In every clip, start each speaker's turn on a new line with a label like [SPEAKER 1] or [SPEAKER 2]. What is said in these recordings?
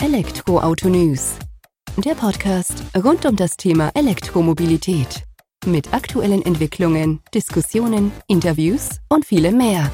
[SPEAKER 1] Elektroauto News. Der Podcast rund um das Thema Elektromobilität. Mit aktuellen Entwicklungen, Diskussionen, Interviews und vielem mehr.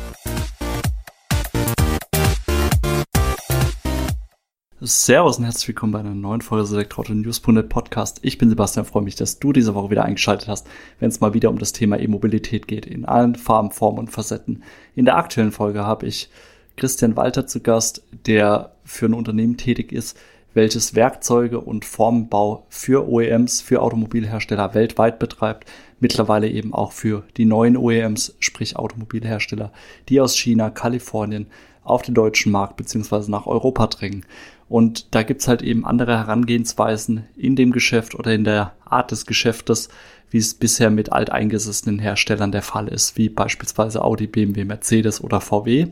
[SPEAKER 2] Servus und herzlich willkommen bei einer neuen Folge des Elektroauto News.net Podcast. Ich bin Sebastian, freue mich, dass du diese Woche wieder eingeschaltet hast, wenn es mal wieder um das Thema E-Mobilität geht, in allen Farben, Formen und Facetten. In der aktuellen Folge habe ich Christian Walter zu Gast, der für ein Unternehmen tätig ist, welches Werkzeuge und Formenbau für OEMs, für Automobilhersteller weltweit betreibt, mittlerweile eben auch für die neuen OEMs, sprich Automobilhersteller, die aus China, Kalifornien auf den deutschen Markt beziehungsweise nach Europa drängen. Und da gibt's halt eben andere Herangehensweisen in dem Geschäft oder in der Art des Geschäftes, wie es bisher mit alteingesessenen Herstellern der Fall ist, wie beispielsweise Audi, BMW, Mercedes oder VW.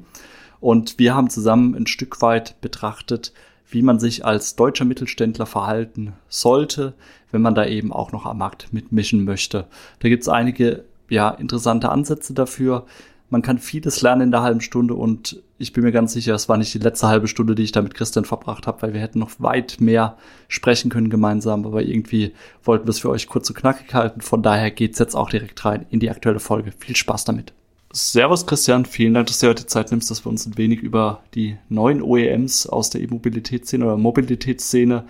[SPEAKER 2] Und wir haben zusammen ein Stück weit betrachtet, wie man sich als deutscher Mittelständler verhalten sollte, wenn man da eben auch noch am Markt mitmischen möchte. Da gibt's einige ja, interessante Ansätze dafür. Man kann vieles lernen in der halben Stunde und ich bin mir ganz sicher, es war nicht die letzte halbe Stunde, die ich da mit Christian verbracht habe, weil wir hätten noch weit mehr sprechen können gemeinsam, aber irgendwie wollten wir es für euch kurz und knackig halten. Von daher geht's jetzt auch direkt rein in die aktuelle Folge. Viel Spaß damit. Servus Christian, vielen Dank, dass du heute Zeit nimmst, dass wir uns ein wenig über die neuen OEMs aus der E-Mobilitätsszene oder Mobilitätsszene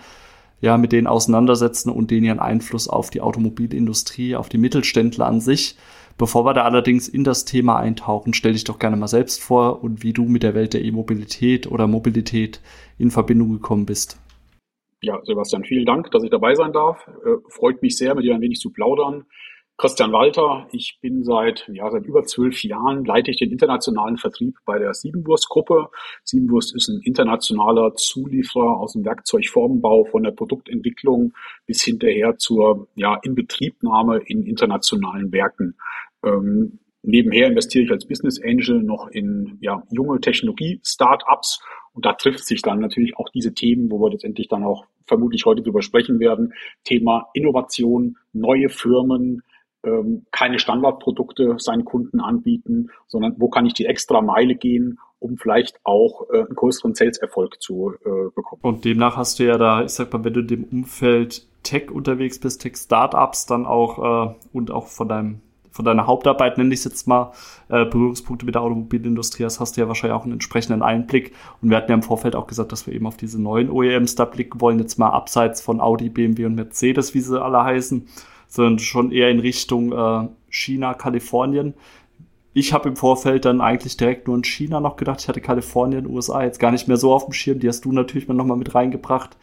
[SPEAKER 2] ja mit denen auseinandersetzen und denen ihren Einfluss auf die Automobilindustrie, auf die Mittelständler an sich. Bevor wir da allerdings in das Thema eintauchen, stell dich doch gerne mal selbst vor und wie du mit der Welt der E-Mobilität oder Mobilität in Verbindung gekommen bist.
[SPEAKER 3] Ja, Sebastian, vielen Dank, dass ich dabei sein darf. Äh, freut mich sehr, mit dir ein wenig zu plaudern. Christian Walter. Ich bin seit, ja, seit über zwölf Jahren leite ich den internationalen Vertrieb bei der Siebenwurst-Gruppe. Siebenwurst ist ein internationaler Zulieferer aus dem Werkzeugformenbau von der Produktentwicklung bis hinterher zur, ja, Inbetriebnahme in internationalen Werken. Ähm, nebenher investiere ich als Business Angel noch in, ja, junge Technologie-Startups und da trifft sich dann natürlich auch diese Themen, wo wir letztendlich dann auch vermutlich heute drüber sprechen werden. Thema Innovation, neue Firmen, ähm, keine Standardprodukte seinen Kunden anbieten, sondern wo kann ich die extra Meile gehen, um vielleicht auch äh, einen größeren Sales-Erfolg zu äh, bekommen.
[SPEAKER 2] Und demnach hast du ja da, ich sag mal, wenn du in dem Umfeld Tech unterwegs bist, Tech-Startups, dann auch äh, und auch von deinem von deiner Hauptarbeit, nenne ich es jetzt mal, äh, Berührungspunkte mit der Automobilindustrie hast, hast du ja wahrscheinlich auch einen entsprechenden Einblick. Und wir hatten ja im Vorfeld auch gesagt, dass wir eben auf diese neuen OEMs da blicken wollen, jetzt mal abseits von Audi, BMW und Mercedes, wie sie alle heißen sondern schon eher in Richtung äh, China, Kalifornien. Ich habe im Vorfeld dann eigentlich direkt nur in China noch gedacht. Ich hatte Kalifornien, USA jetzt gar nicht mehr so auf dem Schirm. Die hast du natürlich mal nochmal mit reingebracht.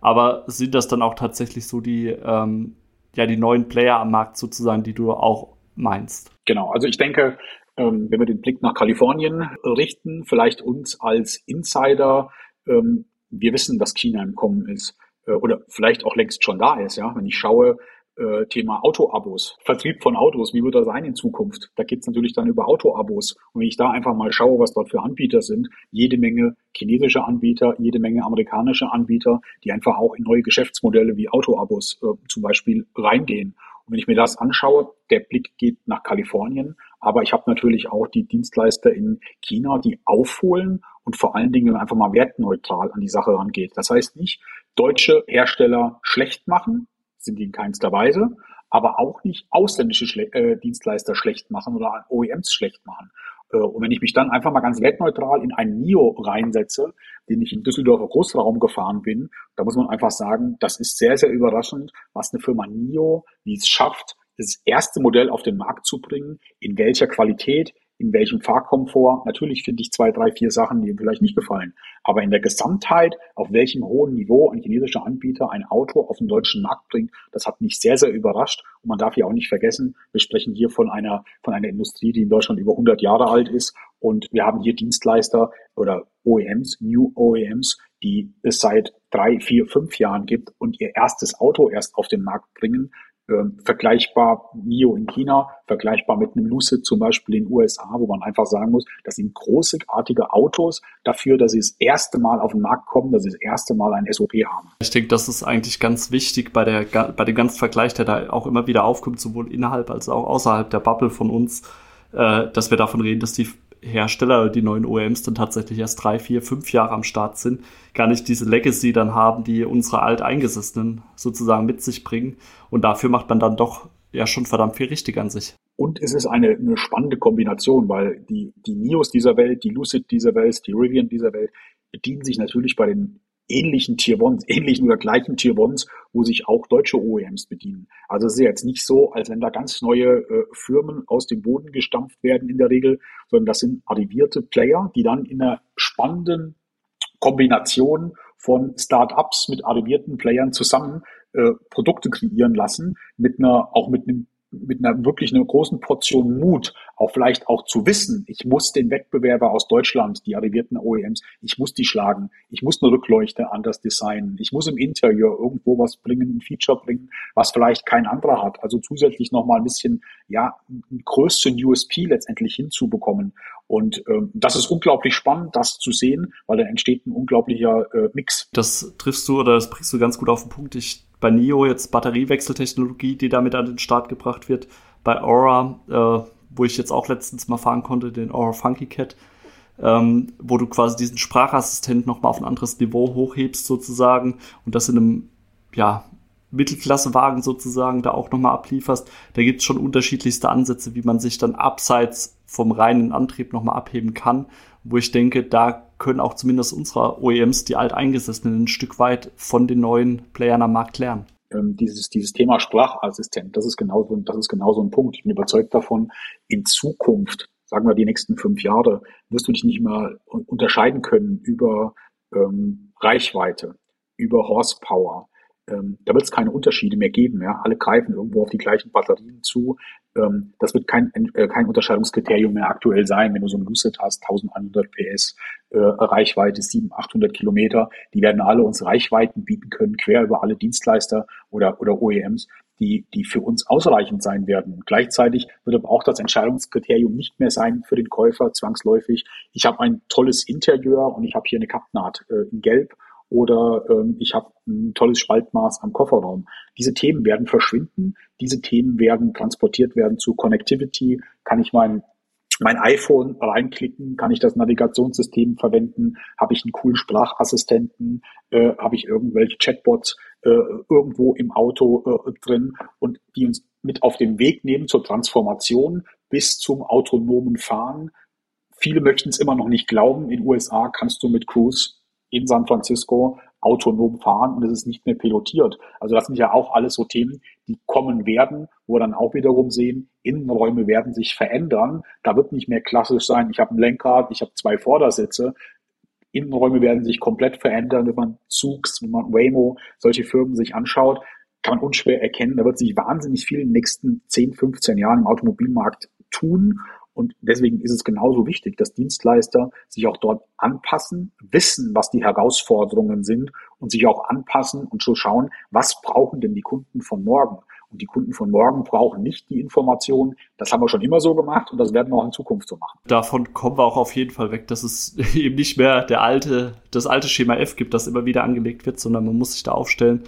[SPEAKER 2] Aber sind das dann auch tatsächlich so die, ähm, ja, die neuen Player am Markt sozusagen, die du auch meinst?
[SPEAKER 3] Genau, also ich denke, ähm, wenn wir den Blick nach Kalifornien richten, vielleicht uns als Insider, ähm, wir wissen, dass China im Kommen ist äh, oder vielleicht auch längst schon da ist. Ja, wenn ich schaue, äh, Thema Autoabos, Vertrieb von Autos, wie wird das sein in Zukunft? Da geht's natürlich dann über Autoabos. Und wenn ich da einfach mal schaue, was dort für Anbieter sind, jede Menge chinesische Anbieter, jede Menge amerikanische Anbieter, die einfach auch in neue Geschäftsmodelle wie Autoabos äh, zum Beispiel reingehen. Und wenn ich mir das anschaue, der Blick geht nach Kalifornien, aber ich habe natürlich auch die Dienstleister in China, die aufholen und vor allen Dingen einfach mal wertneutral an die Sache rangeht. Das heißt nicht deutsche Hersteller schlecht machen, sind die in keinster Weise, aber auch nicht ausländische Schle äh, Dienstleister schlecht machen oder OEMs schlecht machen. Äh, und wenn ich mich dann einfach mal ganz wertneutral in einen NIO reinsetze, den ich im Düsseldorfer Großraum gefahren bin, da muss man einfach sagen, das ist sehr, sehr überraschend, was eine Firma NIO, wie es schafft, das erste Modell auf den Markt zu bringen, in welcher Qualität, in welchem Fahrkomfort. Natürlich finde ich zwei, drei, vier Sachen, die mir vielleicht nicht gefallen. Aber in der Gesamtheit, auf welchem hohen Niveau ein chinesischer Anbieter ein Auto auf den deutschen Markt bringt, das hat mich sehr, sehr überrascht. Und man darf ja auch nicht vergessen, wir sprechen hier von einer, von einer Industrie, die in Deutschland über 100 Jahre alt ist. Und wir haben hier Dienstleister oder OEMs, New OEMs, die es seit drei, vier, fünf Jahren gibt und ihr erstes Auto erst auf den Markt bringen ähm, vergleichbar NIO in China, vergleichbar mit einem Lucid zum Beispiel in den USA, wo man einfach sagen muss, das sind großartige Autos dafür, dass sie das erste Mal auf den Markt kommen, dass sie das erste Mal ein SOP haben.
[SPEAKER 2] Ich denke, das ist eigentlich ganz wichtig bei der bei dem ganzen Vergleich, der da auch immer wieder aufkommt, sowohl innerhalb als auch außerhalb der Bubble von uns, äh, dass wir davon reden, dass die Hersteller, die neuen OEMs dann tatsächlich erst drei, vier, fünf Jahre am Start sind, gar nicht diese Legacy dann haben, die unsere Alteingesessenen sozusagen mit sich bringen. Und dafür macht man dann doch ja schon verdammt viel richtig an sich.
[SPEAKER 3] Und es ist eine, eine spannende Kombination, weil die, die NIOs dieser Welt, die Lucid dieser Welt, die Rivian dieser Welt bedienen sich natürlich bei den ähnlichen Tier Ones, ähnlichen oder gleichen Tier Ones, wo sich auch deutsche OEMs bedienen. Also es ist jetzt nicht so, als wenn da ganz neue äh, Firmen aus dem Boden gestampft werden in der Regel, sondern das sind arrivierte Player, die dann in einer spannenden Kombination von Start-ups mit arrivierten Playern zusammen äh, Produkte kreieren lassen, mit einer, auch mit einem mit einer wirklich einer großen Portion Mut, auch vielleicht auch zu wissen, ich muss den Wettbewerber aus Deutschland, die arrivierten OEMs, ich muss die schlagen, ich muss eine Rückleuchte anders designen, ich muss im Interieur irgendwo was bringen, ein Feature bringen, was vielleicht kein anderer hat. Also zusätzlich nochmal ein bisschen, ja, einen größten USP letztendlich hinzubekommen. Und ähm, das ist unglaublich spannend, das zu sehen, weil da entsteht ein unglaublicher äh, Mix.
[SPEAKER 2] Das triffst du oder das bringst du ganz gut auf den Punkt. Ich bei NIO jetzt Batteriewechseltechnologie, die damit an den Start gebracht wird. Bei Aura, äh, wo ich jetzt auch letztens mal fahren konnte, den Aura Funky Cat, ähm, wo du quasi diesen Sprachassistent nochmal auf ein anderes Niveau hochhebst sozusagen und das in einem, ja, Mittelklassewagen sozusagen da auch nochmal ablieferst. Da gibt es schon unterschiedlichste Ansätze, wie man sich dann abseits vom reinen Antrieb nochmal abheben kann, wo ich denke, da können auch zumindest unsere OEMs, die alteingesessenen, ein Stück weit von den neuen Playern am Markt lernen.
[SPEAKER 3] Ähm, dieses, dieses Thema Sprachassistent, das ist genauso, das ist genauso ein Punkt. Ich bin überzeugt davon, in Zukunft, sagen wir die nächsten fünf Jahre, wirst du dich nicht mehr unterscheiden können über ähm, Reichweite, über Horsepower, ähm, da wird es keine Unterschiede mehr geben. Ja? Alle greifen irgendwo auf die gleichen Batterien zu. Ähm, das wird kein, äh, kein Unterscheidungskriterium mehr aktuell sein, wenn du so ein Lucid hast, 1100 PS, äh, Reichweite 700, 800 Kilometer. Die werden alle uns Reichweiten bieten können, quer über alle Dienstleister oder, oder OEMs, die, die für uns ausreichend sein werden. Und gleichzeitig wird aber auch das Entscheidungskriterium nicht mehr sein für den Käufer zwangsläufig. Ich habe ein tolles Interieur und ich habe hier eine Kappnaht äh, in Gelb oder ähm, ich habe ein tolles Spaltmaß am Kofferraum. Diese Themen werden verschwinden, diese Themen werden transportiert werden zu Connectivity. Kann ich mein, mein iPhone reinklicken, kann ich das Navigationssystem verwenden, habe ich einen coolen Sprachassistenten, äh, habe ich irgendwelche Chatbots äh, irgendwo im Auto äh, drin und die uns mit auf den Weg nehmen zur Transformation bis zum autonomen Fahren. Viele möchten es immer noch nicht glauben. In USA kannst du mit Cruise in San Francisco autonom fahren und es ist nicht mehr pilotiert. Also das sind ja auch alles so Themen, die kommen werden, wo wir dann auch wiederum sehen, Innenräume werden sich verändern. Da wird nicht mehr klassisch sein, ich habe ein Lenkrad, ich habe zwei Vordersitze. Innenräume werden sich komplett verändern, wenn man Zugs, wenn man Waymo, solche Firmen sich anschaut, kann man unschwer erkennen, da wird sich wahnsinnig viel in den nächsten 10, 15 Jahren im Automobilmarkt tun und deswegen ist es genauso wichtig, dass Dienstleister sich auch dort anpassen, wissen, was die Herausforderungen sind und sich auch anpassen und so schauen, was brauchen denn die Kunden von morgen? Und die Kunden von morgen brauchen nicht die Informationen. Das haben wir schon immer so gemacht und das werden wir auch in Zukunft so machen.
[SPEAKER 2] Davon kommen wir auch auf jeden Fall weg, dass es eben nicht mehr der alte, das alte Schema F gibt, das immer wieder angelegt wird, sondern man muss sich da aufstellen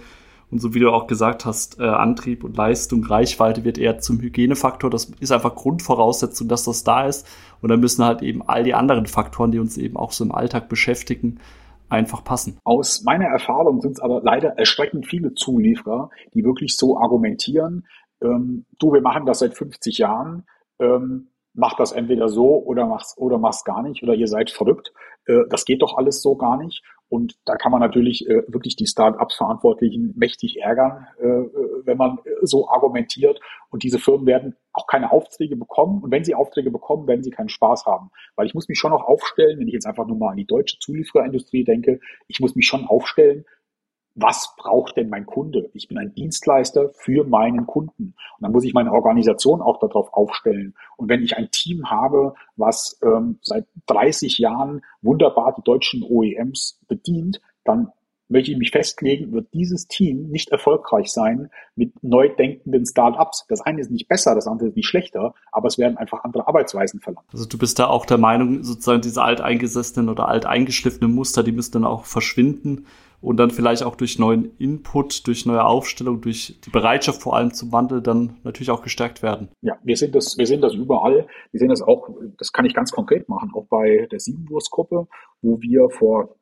[SPEAKER 2] und so wie du auch gesagt hast, äh, Antrieb und Leistung, Reichweite wird eher zum Hygienefaktor. Das ist einfach Grundvoraussetzung, dass das da ist. Und dann müssen halt eben all die anderen Faktoren, die uns eben auch so im Alltag beschäftigen, einfach passen.
[SPEAKER 3] Aus meiner Erfahrung sind es aber leider erschreckend viele Zulieferer, die wirklich so argumentieren, ähm, du, wir machen das seit 50 Jahren, ähm, mach das entweder so oder mach's oder mach's gar nicht oder ihr seid verrückt. Äh, das geht doch alles so gar nicht. Und da kann man natürlich äh, wirklich die Start-ups-Verantwortlichen mächtig ärgern, äh, äh, wenn man äh, so argumentiert. Und diese Firmen werden auch keine Aufträge bekommen. Und wenn sie Aufträge bekommen, werden sie keinen Spaß haben. Weil ich muss mich schon noch aufstellen, wenn ich jetzt einfach nur mal an die deutsche Zuliefererindustrie denke, ich muss mich schon aufstellen, was braucht denn mein Kunde? Ich bin ein Dienstleister für meinen Kunden. Und dann muss ich meine Organisation auch darauf aufstellen. Und wenn ich ein Team habe, was ähm, seit 30 Jahren wunderbar die deutschen OEMs bedient, dann möchte ich mich festlegen, wird dieses Team nicht erfolgreich sein mit neu denkenden Start-ups. Das eine ist nicht besser, das andere ist nicht schlechter, aber es werden einfach andere Arbeitsweisen verlangt.
[SPEAKER 2] Also du bist da auch der Meinung, sozusagen diese alteingesessenen oder alteingeschliffenen Muster, die müssen dann auch verschwinden und dann vielleicht auch durch neuen Input, durch neue Aufstellung, durch die Bereitschaft vor allem zum Wandel dann natürlich auch gestärkt werden.
[SPEAKER 3] Ja, wir sehen das, wir sehen das überall. Wir sehen das auch, das kann ich ganz konkret machen, auch bei der Siebenwurst-Gruppe, wo wir vor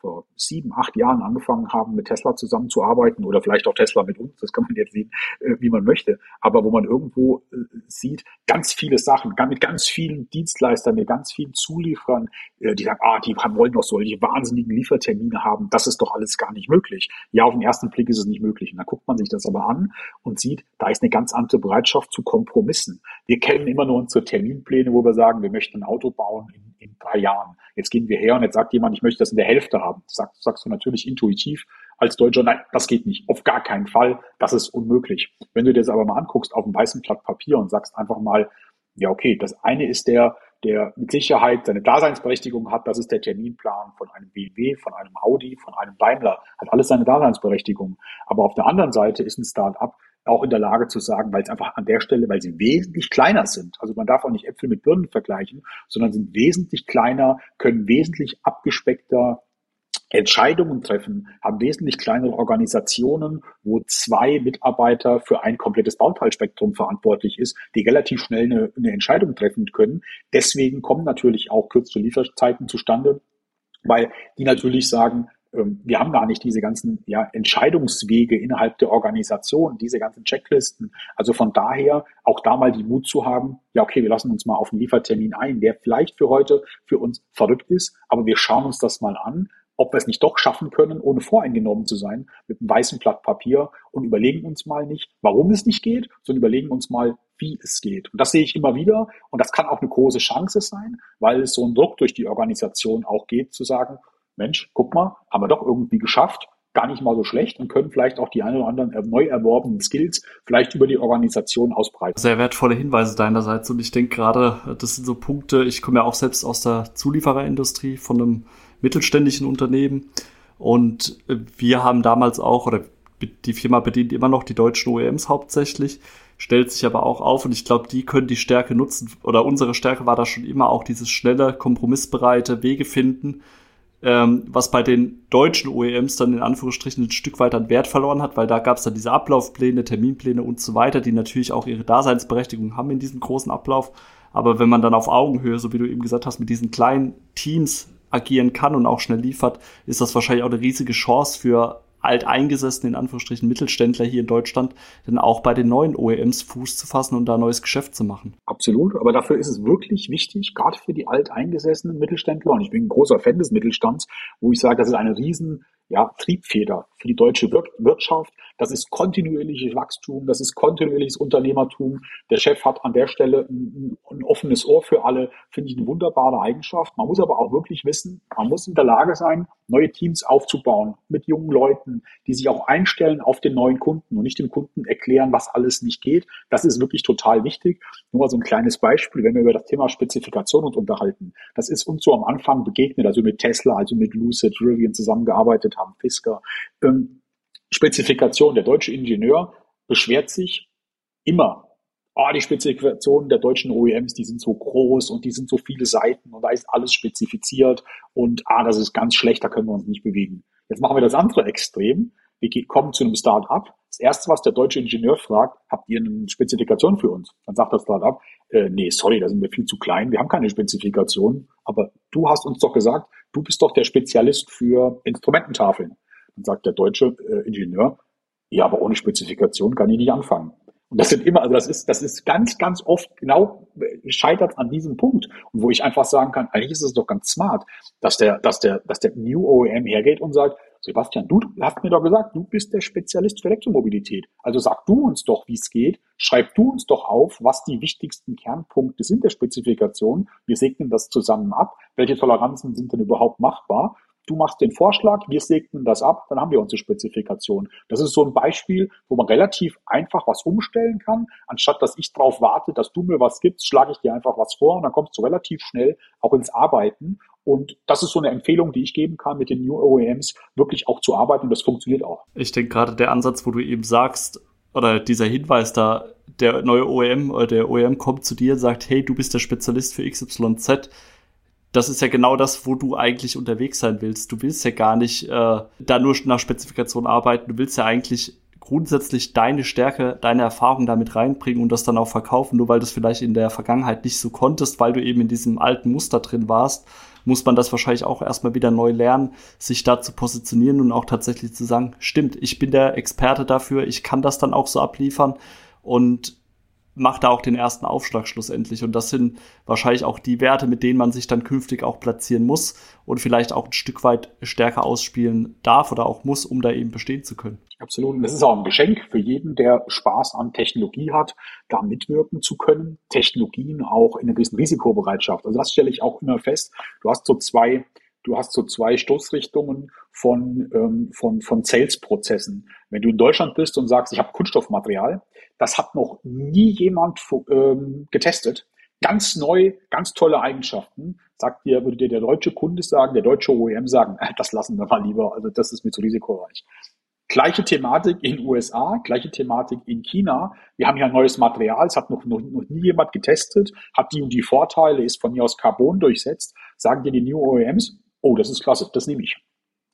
[SPEAKER 3] vor sieben, acht Jahren angefangen haben, mit Tesla zusammenzuarbeiten oder vielleicht auch Tesla mit uns, das kann man jetzt sehen, äh, wie man möchte, aber wo man irgendwo äh, sieht, ganz viele Sachen, mit ganz vielen Dienstleistern, mit ganz vielen Zulieferern, äh, die sagen, ah, die wollen doch solche wahnsinnigen Liefertermine haben, das ist doch alles gar nicht möglich. Ja, auf den ersten Blick ist es nicht möglich. Und dann guckt man sich das aber an und sieht, da ist eine ganz andere Bereitschaft zu Kompromissen. Wir kennen immer nur unsere Terminpläne, wo wir sagen, wir möchten ein Auto bauen in, in drei Jahren. Jetzt gehen wir her und jetzt sagt jemand, ich möchte das in der Hälfte haben. Sagst, sagst du natürlich intuitiv als Deutscher, nein, das geht nicht. Auf gar keinen Fall. Das ist unmöglich. Wenn du dir das aber mal anguckst auf einem weißen Blatt Papier und sagst einfach mal, ja, okay, das eine ist der, der mit Sicherheit seine Daseinsberechtigung hat, das ist der Terminplan von einem BMW, von einem Audi, von einem Daimler, hat alles seine Daseinsberechtigung. Aber auf der anderen Seite ist ein Start-up auch in der Lage zu sagen, weil es einfach an der Stelle, weil sie wesentlich kleiner sind. Also man darf auch nicht Äpfel mit Birnen vergleichen, sondern sind wesentlich kleiner, können wesentlich abgespeckter Entscheidungen treffen, haben wesentlich kleinere Organisationen, wo zwei Mitarbeiter für ein komplettes Bauteilspektrum verantwortlich ist, die relativ schnell eine, eine Entscheidung treffen können. Deswegen kommen natürlich auch kürzere Lieferzeiten zustande, weil die natürlich sagen, wir haben gar nicht diese ganzen ja, Entscheidungswege innerhalb der Organisation, diese ganzen Checklisten. Also von daher auch da mal die Mut zu haben, ja, okay, wir lassen uns mal auf einen Liefertermin ein, der vielleicht für heute für uns verrückt ist, aber wir schauen uns das mal an, ob wir es nicht doch schaffen können, ohne voreingenommen zu sein, mit einem weißen Blatt Papier und überlegen uns mal nicht, warum es nicht geht, sondern überlegen uns mal, wie es geht. Und das sehe ich immer wieder und das kann auch eine große Chance sein, weil es so ein Druck durch die Organisation auch geht, zu sagen, Mensch, guck mal, haben wir doch irgendwie geschafft, gar nicht mal so schlecht und können vielleicht auch die ein oder anderen neu erworbenen Skills vielleicht über die Organisation ausbreiten.
[SPEAKER 2] Sehr wertvolle Hinweise deinerseits und ich denke gerade, das sind so Punkte, ich komme ja auch selbst aus der Zuliefererindustrie von einem mittelständischen Unternehmen und wir haben damals auch, oder die Firma bedient immer noch die deutschen OEMs hauptsächlich, stellt sich aber auch auf und ich glaube, die können die Stärke nutzen oder unsere Stärke war da schon immer auch dieses schnelle, kompromissbereite Wege finden, ähm, was bei den deutschen OEMs dann in Anführungsstrichen ein Stück weit an Wert verloren hat, weil da gab es dann diese Ablaufpläne, Terminpläne und so weiter, die natürlich auch ihre Daseinsberechtigung haben in diesem großen Ablauf. Aber wenn man dann auf Augenhöhe, so wie du eben gesagt hast, mit diesen kleinen Teams agieren kann und auch schnell liefert, ist das wahrscheinlich auch eine riesige Chance für alteingesessene, in Anführungsstrichen, Mittelständler hier in Deutschland, dann auch bei den neuen OEMs Fuß zu fassen und da neues Geschäft zu machen.
[SPEAKER 3] Absolut, aber dafür ist es wirklich wichtig, gerade für die alteingesessenen Mittelständler, und ich bin ein großer Fan des Mittelstands, wo ich sage, das ist eine riesen ja, Triebfeder für die deutsche Wirtschaft. Das ist kontinuierliches Wachstum, das ist kontinuierliches Unternehmertum. Der Chef hat an der Stelle ein, ein, offenes Ohr für alle, finde ich eine wunderbare Eigenschaft. Man muss aber auch wirklich wissen, man muss in der Lage sein, neue Teams aufzubauen mit jungen Leuten, die sich auch einstellen auf den neuen Kunden und nicht dem Kunden erklären, was alles nicht geht. Das ist wirklich total wichtig. Nur mal so ein kleines Beispiel, wenn wir über das Thema Spezifikation uns unterhalten. Das ist uns so am Anfang begegnet, also mit Tesla, also mit Lucid, Rivian zusammengearbeitet haben, Fisker. Ähm, Spezifikation, der deutsche Ingenieur beschwert sich immer oh, die Spezifikationen der deutschen OEMs, die sind so groß und die sind so viele Seiten und da ist alles spezifiziert und ah, das ist ganz schlecht, da können wir uns nicht bewegen. Jetzt machen wir das andere Extrem. Wir kommen zu einem Start-up. Das erste, was der deutsche Ingenieur fragt, habt ihr eine Spezifikation für uns? Dann sagt das Start-up, äh, nee, sorry, da sind wir viel zu klein, wir haben keine Spezifikation, aber du hast uns doch gesagt, du bist doch der Spezialist für Instrumententafeln. Dann sagt der deutsche äh, Ingenieur, ja, aber ohne Spezifikation kann ich nicht anfangen. Und das sind immer, also das ist, das ist ganz, ganz oft genau scheitert an diesem Punkt. Und wo ich einfach sagen kann, eigentlich ist es doch ganz smart, dass der, dass der, dass der New OEM hergeht und sagt, Sebastian, du hast mir doch gesagt, du bist der Spezialist für Elektromobilität. Also sag du uns doch, wie es geht. Schreib du uns doch auf, was die wichtigsten Kernpunkte sind der Spezifikation. Wir segnen das zusammen ab. Welche Toleranzen sind denn überhaupt machbar? Du machst den Vorschlag, wir segnen das ab, dann haben wir unsere Spezifikation. Das ist so ein Beispiel, wo man relativ einfach was umstellen kann. Anstatt dass ich darauf warte, dass du mir was gibst, schlage ich dir einfach was vor und dann kommst du relativ schnell auch ins Arbeiten. Und das ist so eine Empfehlung, die ich geben kann, mit den New OEMs wirklich auch zu arbeiten und das funktioniert auch.
[SPEAKER 2] Ich denke gerade der Ansatz, wo du eben sagst, oder dieser Hinweis da, der neue OEM oder der OEM kommt zu dir und sagt, hey, du bist der Spezialist für XYZ, das ist ja genau das, wo du eigentlich unterwegs sein willst. Du willst ja gar nicht äh, da nur nach Spezifikation arbeiten. Du willst ja eigentlich grundsätzlich deine Stärke, deine Erfahrung damit reinbringen und das dann auch verkaufen. Nur weil du es vielleicht in der Vergangenheit nicht so konntest, weil du eben in diesem alten Muster drin warst, muss man das wahrscheinlich auch erstmal wieder neu lernen, sich da zu positionieren und auch tatsächlich zu sagen, stimmt, ich bin der Experte dafür, ich kann das dann auch so abliefern und macht da auch den ersten Aufschlag schlussendlich. Und das sind wahrscheinlich auch die Werte, mit denen man sich dann künftig auch platzieren muss und vielleicht auch ein Stück weit stärker ausspielen darf oder auch muss, um da eben bestehen zu können.
[SPEAKER 3] Absolut. Und das ist auch ein Geschenk für jeden, der Spaß an Technologie hat, da mitwirken zu können. Technologien auch in einer gewissen Risikobereitschaft. Also das stelle ich auch immer fest. Du hast so zwei du hast so zwei Stoßrichtungen von, ähm, von, von Sales-Prozessen. Wenn du in Deutschland bist und sagst, ich habe Kunststoffmaterial, das hat noch nie jemand ähm, getestet. Ganz neu, ganz tolle Eigenschaften. Sagt dir, würde dir der deutsche Kunde sagen, der deutsche OEM sagen, äh, das lassen wir mal lieber, also das ist mir zu risikoreich. Gleiche Thematik in USA, gleiche Thematik in China. Wir haben hier ein neues Material, es hat noch, noch, noch nie jemand getestet, hat die und die Vorteile, ist von mir aus Carbon durchsetzt. Sagen dir die New OEMs, oh, das ist klasse, das nehme ich.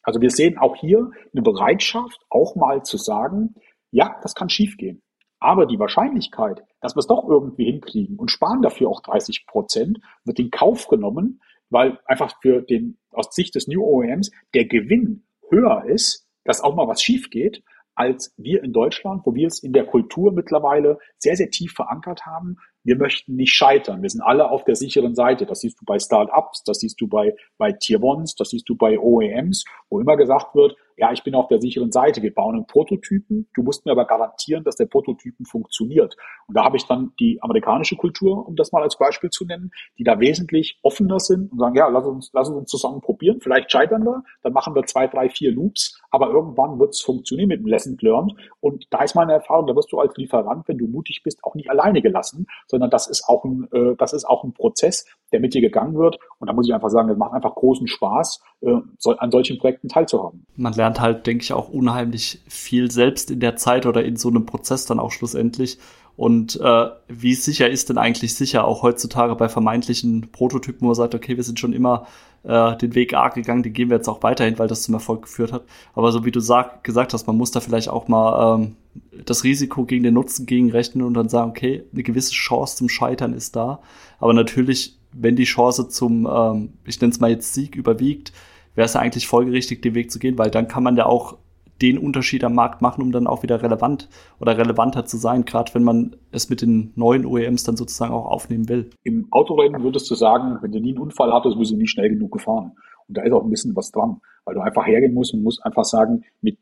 [SPEAKER 3] Also wir sehen auch hier eine Bereitschaft, auch mal zu sagen, ja, das kann schiefgehen. Aber die Wahrscheinlichkeit, dass wir es doch irgendwie hinkriegen und sparen dafür auch 30 Prozent, wird in Kauf genommen, weil einfach für den, aus Sicht des New OEMs der Gewinn höher ist, dass auch mal was schief geht, als wir in Deutschland, wo wir es in der Kultur mittlerweile sehr, sehr tief verankert haben, wir möchten nicht scheitern. Wir sind alle auf der sicheren Seite. Das siehst du bei Startups, das siehst du bei, bei Tier Ones, das siehst du bei OEMs, wo immer gesagt wird, ja, ich bin auf der sicheren Seite. Wir bauen einen Prototypen. Du musst mir aber garantieren, dass der Prototypen funktioniert. Und da habe ich dann die amerikanische Kultur, um das mal als Beispiel zu nennen, die da wesentlich offener sind und sagen, ja, lass uns, lass uns zusammen probieren. Vielleicht scheitern wir, dann machen wir zwei, drei, vier Loops, aber irgendwann wird es funktionieren mit dem Lesson Learned. Und da ist meine Erfahrung, da wirst du als Lieferant, wenn du mutig bist, auch nicht alleine gelassen, sondern das ist auch ein, äh, das ist auch ein Prozess, der mit dir gegangen wird. Und da muss ich einfach sagen, das macht einfach großen Spaß, äh, an solchen Projekten teilzuhaben.
[SPEAKER 2] Man lernt halt, denke ich, auch unheimlich viel selbst in der Zeit oder in so einem Prozess dann auch schlussendlich. Und äh, wie sicher ist denn eigentlich sicher, auch heutzutage bei vermeintlichen Prototypen, wo man sagt, okay, wir sind schon immer äh, den Weg A gegangen, den gehen wir jetzt auch weiterhin, weil das zum Erfolg geführt hat. Aber so wie du sag, gesagt hast, man muss da vielleicht auch mal ähm, das Risiko gegen den Nutzen gegenrechnen und dann sagen, okay, eine gewisse Chance zum Scheitern ist da. Aber natürlich, wenn die Chance zum, ähm, ich nenne es mal jetzt Sieg überwiegt, wäre es ja eigentlich folgerichtig, den Weg zu gehen, weil dann kann man ja auch den Unterschied am Markt machen, um dann auch wieder relevant oder relevanter zu sein, gerade wenn man es mit den neuen OEMs dann sozusagen auch aufnehmen will.
[SPEAKER 3] Im Autorennen würdest du sagen, wenn du nie einen Unfall hattest, bist du nie schnell genug gefahren. Und da ist auch ein bisschen was dran, weil du einfach hergehen musst und musst einfach sagen, mit,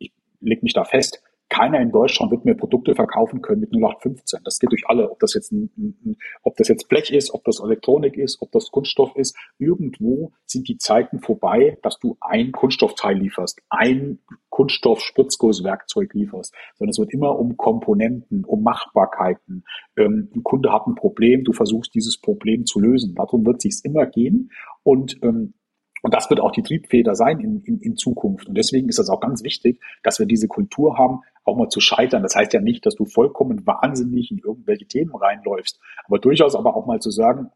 [SPEAKER 3] ich leg mich da fest, keiner in Deutschland wird mehr Produkte verkaufen können mit 0815. Das geht durch alle, ob das jetzt ein, ein, ob das jetzt Blech ist, ob das Elektronik ist, ob das Kunststoff ist. Irgendwo sind die Zeiten vorbei, dass du ein Kunststoffteil lieferst, ein Kunststoff-Spritzgusswerkzeug lieferst, sondern es wird immer um Komponenten, um Machbarkeiten. Ähm, ein Kunde hat ein Problem, du versuchst dieses Problem zu lösen. Darum wird es immer gehen. Und ähm, und das wird auch die Triebfeder sein in, in, in Zukunft. Und deswegen ist das auch ganz wichtig, dass wir diese Kultur haben, auch mal zu scheitern. Das heißt ja nicht, dass du vollkommen wahnsinnig in irgendwelche Themen reinläufst, aber durchaus aber auch mal zu sagen,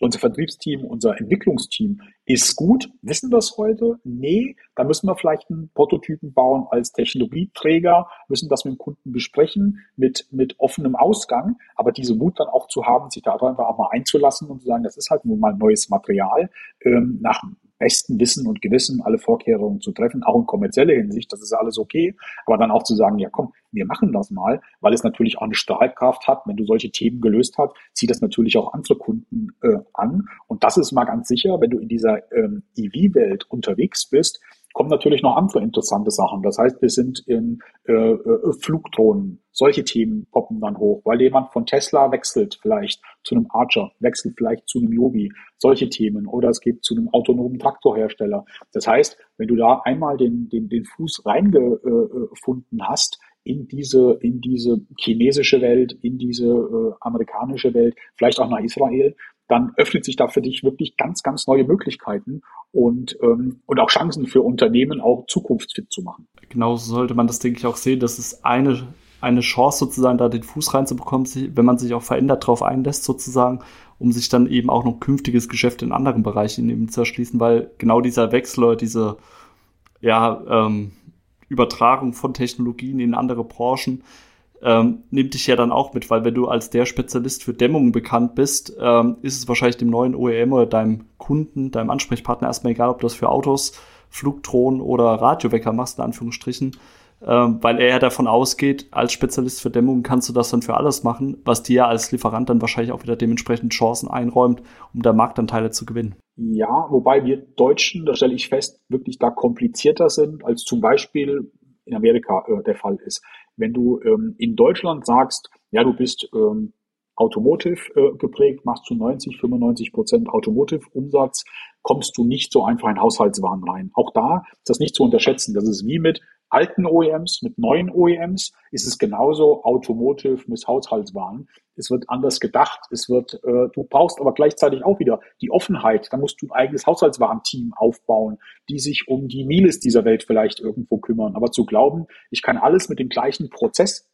[SPEAKER 3] unser Vertriebsteam, unser Entwicklungsteam ist gut. Wissen es heute? Nee, da müssen wir vielleicht einen Prototypen bauen als Technologieträger, müssen das mit dem Kunden besprechen, mit, mit offenem Ausgang. Aber diese Mut dann auch zu haben, sich da einfach auch mal einzulassen und zu sagen, das ist halt nun mal neues Material, ähm, nach besten Wissen und Gewissen alle Vorkehrungen zu treffen, auch in kommerzieller Hinsicht, das ist alles okay, aber dann auch zu sagen, ja komm, wir machen das mal, weil es natürlich auch eine Strahlkraft hat, wenn du solche Themen gelöst hast, zieht das natürlich auch andere Kunden äh, an. Und das ist mal ganz sicher, wenn du in dieser ähm, EV-Welt unterwegs bist, kommen natürlich noch andere interessante Sachen. Das heißt, wir sind in äh, äh, Flugdrohnen. Solche Themen poppen dann hoch, weil jemand von Tesla wechselt vielleicht zu einem Archer, wechselt vielleicht zu einem Jobi. Solche Themen. Oder es geht zu einem autonomen Traktorhersteller. Das heißt, wenn du da einmal den, den, den Fuß reingefunden hast, in diese, in diese chinesische Welt, in diese äh, amerikanische Welt, vielleicht auch nach Israel, dann öffnet sich da für dich wirklich ganz, ganz neue Möglichkeiten und, ähm, und auch Chancen für Unternehmen auch zukunftsfit zu machen.
[SPEAKER 2] Genauso sollte man das, denke ich, auch sehen. Das ist eine eine Chance sozusagen, da den Fuß reinzubekommen, wenn man sich auch verändert darauf einlässt sozusagen, um sich dann eben auch noch künftiges Geschäft in anderen Bereichen eben zu erschließen, weil genau dieser Wechsel oder diese ja, ähm, Übertragung von Technologien in andere Branchen ähm, nimmt dich ja dann auch mit, weil wenn du als der Spezialist für Dämmungen bekannt bist, ähm, ist es wahrscheinlich dem neuen OEM oder deinem Kunden, deinem Ansprechpartner erstmal egal, ob du das für Autos, Flugdrohnen oder Radiowecker machst, in Anführungsstrichen, ähm, weil er ja davon ausgeht, als Spezialist für Dämmungen kannst du das dann für alles machen, was dir als Lieferant dann wahrscheinlich auch wieder dementsprechend Chancen einräumt, um da Marktanteile zu gewinnen.
[SPEAKER 3] Ja, wobei wir Deutschen, da stelle ich fest, wirklich da komplizierter sind, als zum Beispiel in Amerika äh, der Fall ist. Wenn du ähm, in Deutschland sagst, ja, du bist ähm, Automotive äh, geprägt, machst du 90, 95 Prozent Automotive-Umsatz, kommst du nicht so einfach in Haushaltswaren rein. Auch da ist das nicht zu unterschätzen. Das ist wie mit alten OEMs, mit neuen OEMs ist es genauso Automotive mit Haushaltswaren. Es wird anders gedacht. Es wird, äh, du brauchst aber gleichzeitig auch wieder die Offenheit. Da musst du ein eigenes Haushaltswarenteam aufbauen, die sich um die Miles dieser Welt vielleicht irgendwo kümmern. Aber zu glauben, ich kann alles mit dem gleichen Prozess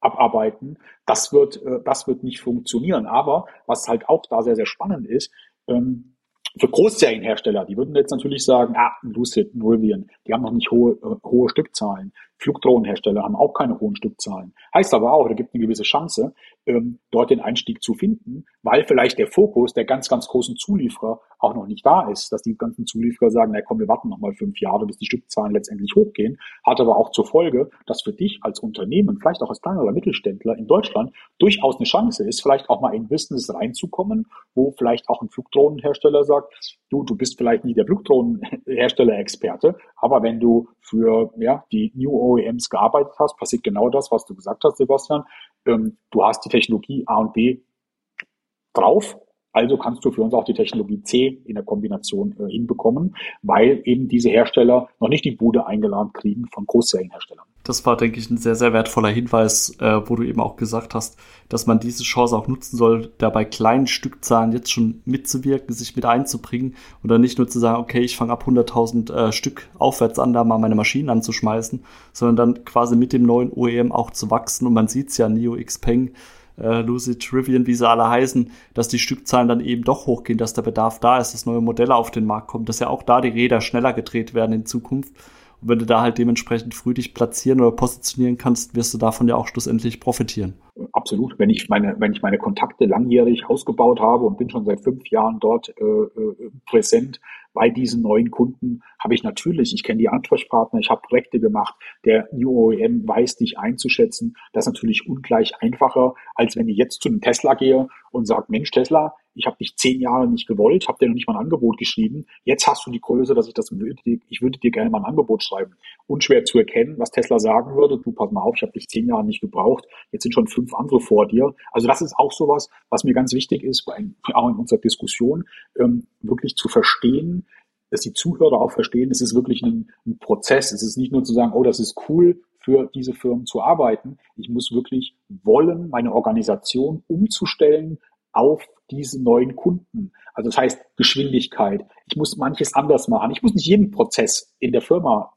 [SPEAKER 3] abarbeiten, das wird, äh, das wird nicht funktionieren. Aber was halt auch da sehr, sehr spannend ist, ähm, für Großserienhersteller, die würden jetzt natürlich sagen, ah, Lucid, Rivian, die haben noch nicht hohe, äh, hohe Stückzahlen. Flugdrohnenhersteller haben auch keine hohen Stückzahlen. Heißt aber auch, da gibt eine gewisse Chance, ähm, dort den Einstieg zu finden, weil vielleicht der Fokus der ganz, ganz großen Zulieferer auch noch nicht da ist, dass die ganzen Zulieferer sagen, na komm, wir warten noch mal fünf Jahre, bis die Stückzahlen letztendlich hochgehen, hat aber auch zur Folge, dass für dich als Unternehmen, vielleicht auch als kleinerer Mittelständler in Deutschland, durchaus eine Chance ist, vielleicht auch mal in Business reinzukommen, wo vielleicht auch ein Flugdrohnenhersteller sagt, du, du bist vielleicht nicht der Flugdrohnenhersteller-Experte, aber wenn du für ja, die New OEMs gearbeitet hast, passiert genau das, was du gesagt hast, Sebastian. Ähm, du hast die Technologie A und B drauf, also kannst du für uns auch die Technologie C in der Kombination äh, hinbekommen, weil eben diese Hersteller noch nicht die Bude eingeladen kriegen von Großserienherstellern.
[SPEAKER 2] Das war, denke ich, ein sehr, sehr wertvoller Hinweis, äh, wo du eben auch gesagt hast, dass man diese Chance auch nutzen soll, da bei kleinen Stückzahlen jetzt schon mitzuwirken, sich mit einzubringen und dann nicht nur zu sagen, okay, ich fange ab 100.000 äh, Stück aufwärts an, da mal meine Maschinen anzuschmeißen, sondern dann quasi mit dem neuen OEM auch zu wachsen und man sieht es ja, Neo Xpeng, äh, Lucid Trivian, wie sie alle heißen, dass die Stückzahlen dann eben doch hochgehen, dass der Bedarf da ist, dass neue Modelle auf den Markt kommen, dass ja auch da die Räder schneller gedreht werden in Zukunft. Und wenn du da halt dementsprechend früh dich platzieren oder positionieren kannst, wirst du davon ja auch schlussendlich profitieren.
[SPEAKER 3] Absolut. Wenn ich meine, wenn ich meine Kontakte langjährig ausgebaut habe und bin schon seit fünf Jahren dort äh, äh präsent, bei diesen neuen Kunden habe ich natürlich, ich kenne die Ansprechpartner, ich habe Projekte gemacht, der New OEM weiß dich einzuschätzen. Das ist natürlich ungleich einfacher, als wenn ich jetzt zu einem Tesla gehe und sage, Mensch Tesla, ich habe dich zehn Jahre nicht gewollt, habe dir noch nicht mal ein Angebot geschrieben. Jetzt hast du die Größe, dass ich das würde, ich würde dir gerne mal ein Angebot schreiben. Unschwer zu erkennen, was Tesla sagen würde. Du pass mal auf, ich habe dich zehn Jahre nicht gebraucht. Jetzt sind schon fünf andere vor dir. Also das ist auch sowas, was mir ganz wichtig ist, auch in unserer Diskussion, ähm, wirklich zu verstehen, dass die Zuhörer auch verstehen, es ist wirklich ein, ein Prozess. Es ist nicht nur zu sagen, oh, das ist cool, für diese Firmen zu arbeiten. Ich muss wirklich wollen, meine Organisation umzustellen auf diese neuen Kunden. Also das heißt Geschwindigkeit. Ich muss manches anders machen. Ich muss nicht jeden Prozess in der Firma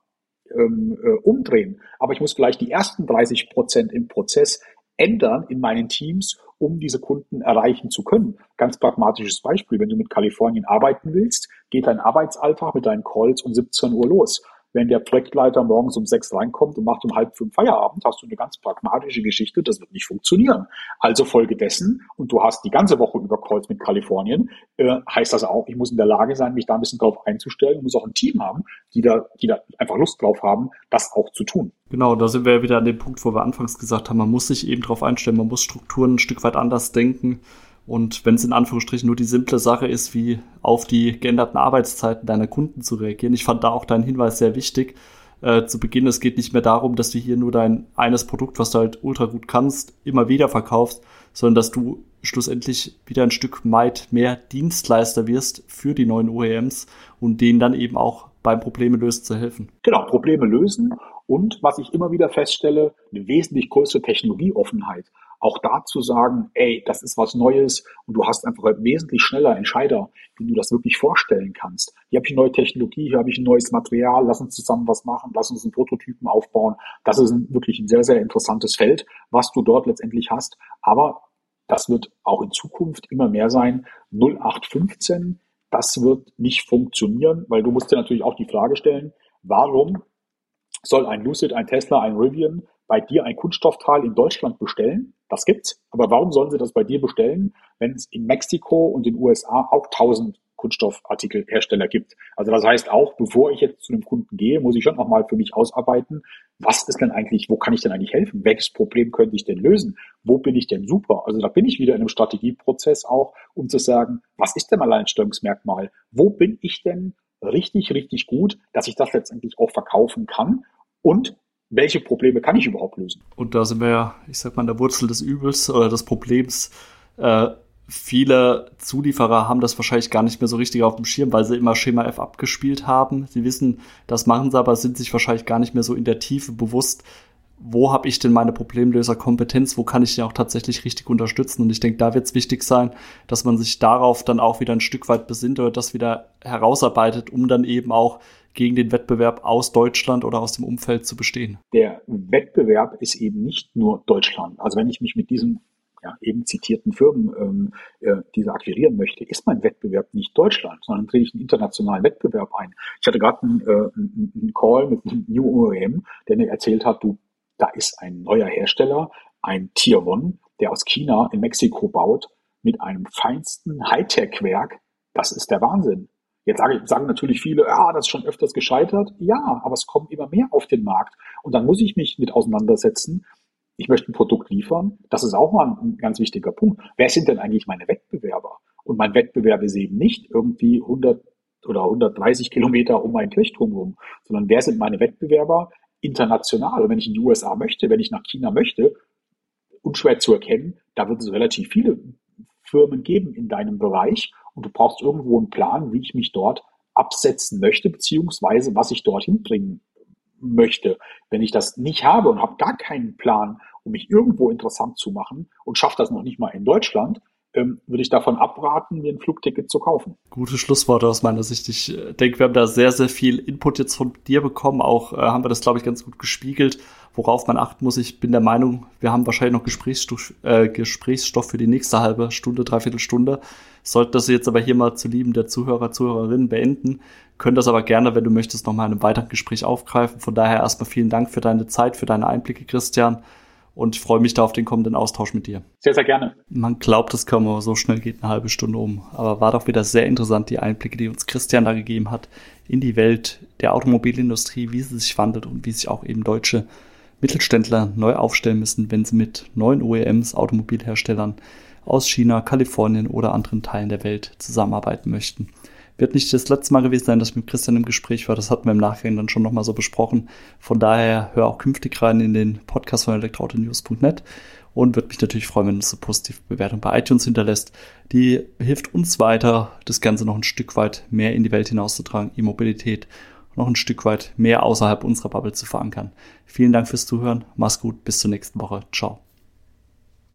[SPEAKER 3] ähm, äh, umdrehen, aber ich muss vielleicht die ersten 30 Prozent im Prozess ändern in meinen Teams, um diese Kunden erreichen zu können. Ganz pragmatisches Beispiel, wenn du mit Kalifornien arbeiten willst, geht dein Arbeitsalltag mit deinen Calls um 17 Uhr los wenn der Projektleiter morgens um sechs reinkommt und macht um halb fünf Feierabend, hast du eine ganz pragmatische Geschichte, das wird nicht funktionieren. Also Folge dessen, und du hast die ganze Woche über Calls mit Kalifornien, äh, heißt das auch, ich muss in der Lage sein, mich da ein bisschen drauf einzustellen, muss auch ein Team haben, die da, die da einfach Lust drauf haben, das auch zu tun.
[SPEAKER 2] Genau, da sind wir ja wieder an dem Punkt, wo wir anfangs gesagt haben, man muss sich eben drauf einstellen, man muss Strukturen ein Stück weit anders denken. Und wenn es in Anführungsstrichen nur die simple Sache ist, wie auf die geänderten Arbeitszeiten deiner Kunden zu reagieren, ich fand da auch deinen Hinweis sehr wichtig. Äh, zu Beginn, es geht nicht mehr darum, dass du hier nur dein eines Produkt, was du halt ultra gut kannst, immer wieder verkaufst, sondern dass du schlussendlich wieder ein Stück weit mehr Dienstleister wirst für die neuen OEMs und denen dann eben auch beim Probleme lösen zu helfen.
[SPEAKER 3] Genau, Probleme lösen und was ich immer wieder feststelle, eine wesentlich größere Technologieoffenheit. Auch da zu sagen, ey, das ist was Neues und du hast einfach wesentlich schneller Entscheider, wie du das wirklich vorstellen kannst. Hier habe ich eine neue Technologie, hier habe ich ein neues Material, lass uns zusammen was machen, lass uns einen Prototypen aufbauen. Das ist ein, wirklich ein sehr, sehr interessantes Feld, was du dort letztendlich hast. Aber das wird auch in Zukunft immer mehr sein. 0815, das wird nicht funktionieren, weil du musst dir natürlich auch die Frage stellen, warum soll ein Lucid, ein Tesla, ein Rivian bei dir ein Kunststoffteil in Deutschland bestellen? Das gibt's. Aber warum sollen sie das bei dir bestellen, wenn es in Mexiko und den USA auch tausend Kunststoffartikelhersteller gibt. Also das heißt auch, bevor ich jetzt zu einem Kunden gehe, muss ich schon nochmal für mich ausarbeiten, was ist denn eigentlich, wo kann ich denn eigentlich helfen? Welches Problem könnte ich denn lösen? Wo bin ich denn super? Also da bin ich wieder in einem Strategieprozess auch, um zu sagen, was ist denn mein Alleinstellungsmerkmal? Wo bin ich denn richtig, richtig gut, dass ich das letztendlich auch verkaufen kann? Und welche Probleme kann ich überhaupt lösen?
[SPEAKER 2] Und da sind wir ja, ich sag mal, an der Wurzel des Übels oder des Problems. Äh, viele Zulieferer haben das wahrscheinlich gar nicht mehr so richtig auf dem Schirm, weil sie immer Schema F abgespielt haben. Sie wissen, das machen sie, aber sind sich wahrscheinlich gar nicht mehr so in der Tiefe bewusst, wo habe ich denn meine Problemlöserkompetenz, wo kann ich den auch tatsächlich richtig unterstützen. Und ich denke, da wird es wichtig sein, dass man sich darauf dann auch wieder ein Stück weit besinnt oder das wieder herausarbeitet, um dann eben auch gegen den Wettbewerb aus Deutschland oder aus dem Umfeld zu bestehen.
[SPEAKER 3] Der Wettbewerb ist eben nicht nur Deutschland. Also wenn ich mich mit diesem ja, eben zitierten Firmen ähm, äh, diese akquirieren möchte, ist mein Wettbewerb nicht Deutschland, sondern drehe ich einen internationalen Wettbewerb ein. Ich hatte gerade einen, äh, einen Call mit einem New OEM, der mir erzählt hat, du, da ist ein neuer Hersteller, ein Tier One, der aus China in Mexiko baut, mit einem feinsten Hightech-Werk. Das ist der Wahnsinn. Jetzt sage, sagen natürlich viele, ja, das ist schon öfters gescheitert. Ja, aber es kommen immer mehr auf den Markt. Und dann muss ich mich mit auseinandersetzen ich möchte ein Produkt liefern. Das ist auch mal ein ganz wichtiger Punkt. Wer sind denn eigentlich meine Wettbewerber? Und mein Wettbewerb ist eben nicht irgendwie 100 oder 130 Kilometer um ein Kirchturm rum, sondern wer sind meine Wettbewerber international? Und wenn ich in die USA möchte, wenn ich nach China möchte, unschwer zu erkennen, da wird es relativ viele Firmen geben in deinem Bereich und du brauchst irgendwo einen Plan, wie ich mich dort absetzen möchte, beziehungsweise was ich dorthin bringen möchte. Wenn ich das nicht habe und habe gar keinen Plan, um mich irgendwo interessant zu machen und schaffe das noch nicht mal in Deutschland, ähm, würde ich davon abraten, mir ein Flugticket zu kaufen.
[SPEAKER 2] Gute Schlussworte aus meiner Sicht. Ich äh, denke, wir haben da sehr, sehr viel Input jetzt von dir bekommen. Auch äh, haben wir das, glaube ich, ganz gut gespiegelt, worauf man achten muss. Ich bin der Meinung, wir haben wahrscheinlich noch Gesprächsstoff, äh, Gesprächsstoff für die nächste halbe Stunde, dreiviertel Stunde. Sollte das jetzt aber hier mal zu lieben der Zuhörer, Zuhörerinnen beenden, können das aber gerne, wenn du möchtest, nochmal in einem weiteren Gespräch aufgreifen. Von daher erstmal vielen Dank für deine Zeit, für deine Einblicke, Christian und freue mich da auf den kommenden Austausch mit dir.
[SPEAKER 3] Sehr, sehr gerne.
[SPEAKER 2] Man glaubt, es kann so schnell geht eine halbe Stunde um. Aber war doch wieder sehr interessant, die Einblicke, die uns Christian da gegeben hat in die Welt der Automobilindustrie, wie sie sich wandelt und wie sich auch eben deutsche Mittelständler neu aufstellen müssen, wenn sie mit neuen OEMs, Automobilherstellern aus China, Kalifornien oder anderen Teilen der Welt zusammenarbeiten möchten. Wird nicht das letzte Mal gewesen sein, dass ich mit Christian im Gespräch war. Das hatten wir im Nachgang dann schon nochmal so besprochen. Von daher hör auch künftig rein in den Podcast von elektroautonews.net und würde mich natürlich freuen, wenn du eine positive Bewertung bei iTunes hinterlässt. Die hilft uns weiter, das Ganze noch ein Stück weit mehr in die Welt hinauszutragen, E-Mobilität noch ein Stück weit mehr außerhalb unserer Bubble zu verankern. Vielen Dank fürs Zuhören. Mach's gut. Bis zur nächsten Woche. Ciao.